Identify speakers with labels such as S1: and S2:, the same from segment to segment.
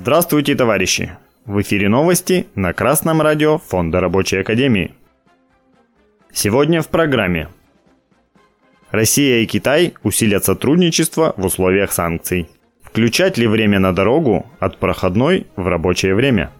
S1: Здравствуйте, товарищи! В эфире новости на Красном радио Фонда Рабочей Академии. Сегодня в программе. Россия и Китай усилят сотрудничество в условиях санкций. Включать ли время на дорогу от проходной в рабочее время?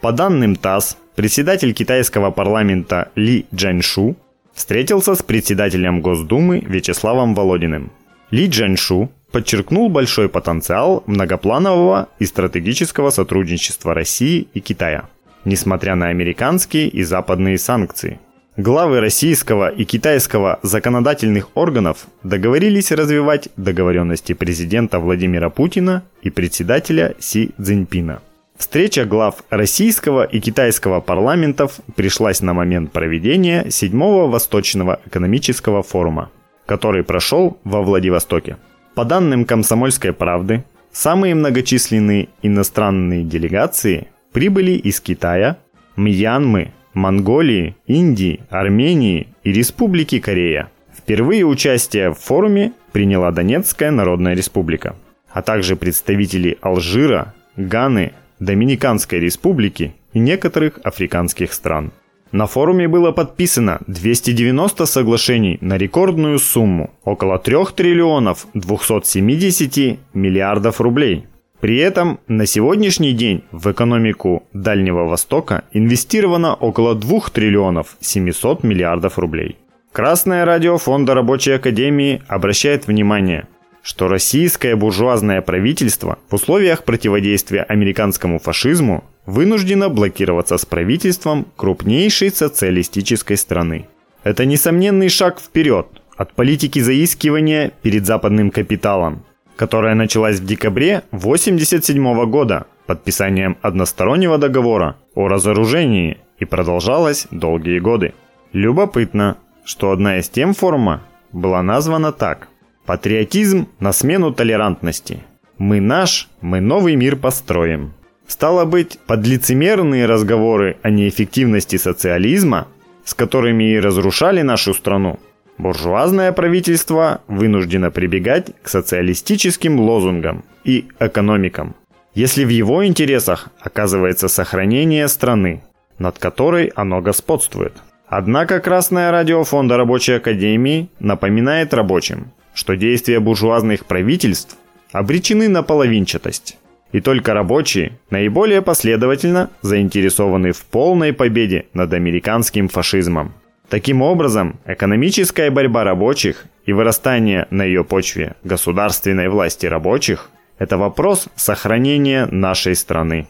S1: По данным ТАСС, председатель китайского парламента Ли Джаньшу встретился с председателем Госдумы Вячеславом Володиным. Ли Джаньшу подчеркнул большой потенциал многопланового и стратегического сотрудничества России и Китая, несмотря на американские и западные санкции. Главы российского и китайского законодательных органов договорились развивать договоренности президента Владимира Путина и председателя Си Цзиньпина. Встреча глав российского и китайского парламентов пришлась на момент проведения 7-го Восточного экономического форума, который прошел во Владивостоке. По данным «Комсомольской правды», самые многочисленные иностранные делегации прибыли из Китая, Мьянмы, Монголии, Индии, Армении и Республики Корея. Впервые участие в форуме приняла Донецкая Народная Республика, а также представители Алжира, Ганы, Доминиканской Республики и некоторых африканских стран. На форуме было подписано 290 соглашений на рекордную сумму – около 3 триллионов 270 миллиардов рублей. При этом на сегодняшний день в экономику Дальнего Востока инвестировано около 2 триллионов 700 миллиардов рублей. Красное радио Фонда Рабочей Академии обращает внимание – что российское буржуазное правительство в условиях противодействия американскому фашизму вынуждено блокироваться с правительством крупнейшей социалистической страны. Это несомненный шаг вперед от политики заискивания перед западным капиталом, которая началась в декабре 1987 года подписанием одностороннего договора о разоружении и продолжалась долгие годы. Любопытно, что одна из тем форума была названа так – Патриотизм на смену толерантности. Мы наш, мы новый мир построим. Стало быть, подлицемерные разговоры о неэффективности социализма, с которыми и разрушали нашу страну, буржуазное правительство вынуждено прибегать к социалистическим лозунгам и экономикам, если в его интересах оказывается сохранение страны, над которой оно господствует. Однако Красное радио Фонда Рабочей Академии напоминает рабочим, что действия буржуазных правительств обречены на половинчатость. И только рабочие наиболее последовательно заинтересованы в полной победе над американским фашизмом. Таким образом, экономическая борьба рабочих и вырастание на ее почве государственной власти рабочих – это вопрос сохранения нашей страны.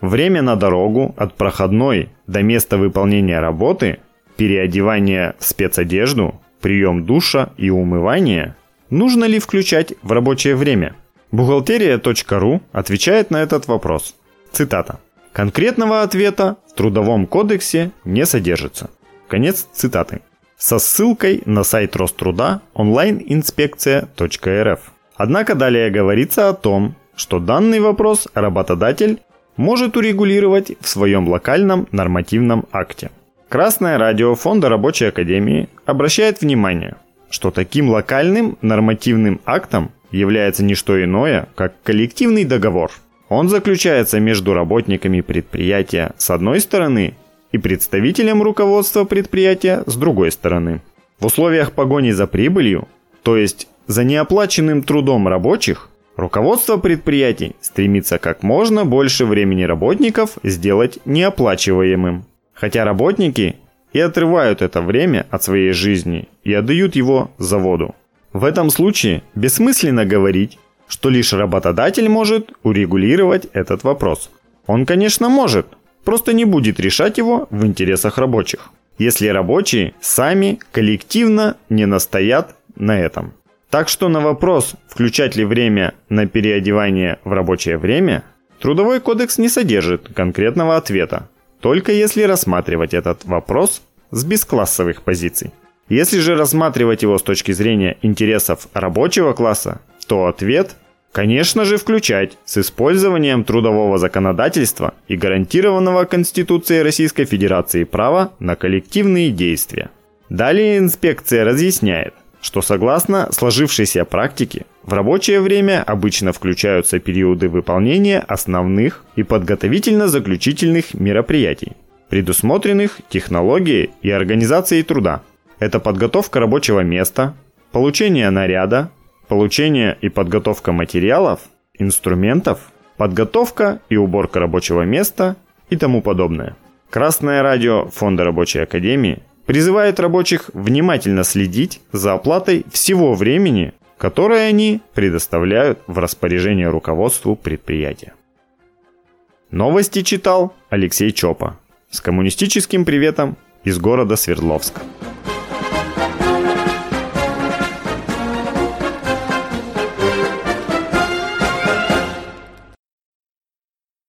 S1: Время на дорогу от проходной до места выполнения работы, переодевание в спецодежду прием душа и умывание нужно ли включать в рабочее время? Бухгалтерия.ру отвечает на этот вопрос. Цитата. Конкретного ответа в Трудовом кодексе не содержится. Конец цитаты. Со ссылкой на сайт Роструда онлайн-инспекция.рф. Однако далее говорится о том, что данный вопрос работодатель может урегулировать в своем локальном нормативном акте. Красное радио Фонда Рабочей Академии обращает внимание, что таким локальным нормативным актом является не что иное, как коллективный договор. Он заключается между работниками предприятия с одной стороны и представителем руководства предприятия с другой стороны. В условиях погони за прибылью, то есть за неоплаченным трудом рабочих, руководство предприятий стремится как можно больше времени работников сделать неоплачиваемым. Хотя работники и отрывают это время от своей жизни и отдают его заводу. В этом случае бессмысленно говорить, что лишь работодатель может урегулировать этот вопрос. Он, конечно, может, просто не будет решать его в интересах рабочих, если рабочие сами коллективно не настоят на этом. Так что на вопрос, включать ли время на переодевание в рабочее время, Трудовой кодекс не содержит конкретного ответа, только если рассматривать этот вопрос с бесклассовых позиций. Если же рассматривать его с точки зрения интересов рабочего класса, то ответ – Конечно же, включать с использованием трудового законодательства и гарантированного Конституцией Российской Федерации права на коллективные действия. Далее инспекция разъясняет, что согласно сложившейся практике, в рабочее время обычно включаются периоды выполнения основных и подготовительно-заключительных мероприятий, предусмотренных технологией и организацией труда. Это подготовка рабочего места, получение наряда, получение и подготовка материалов, инструментов, подготовка и уборка рабочего места и тому подобное. Красное радио Фонда рабочей академии призывает рабочих внимательно следить за оплатой всего времени, которое они предоставляют в распоряжение руководству предприятия. Новости читал Алексей Чопа с коммунистическим приветом из города Свердловска.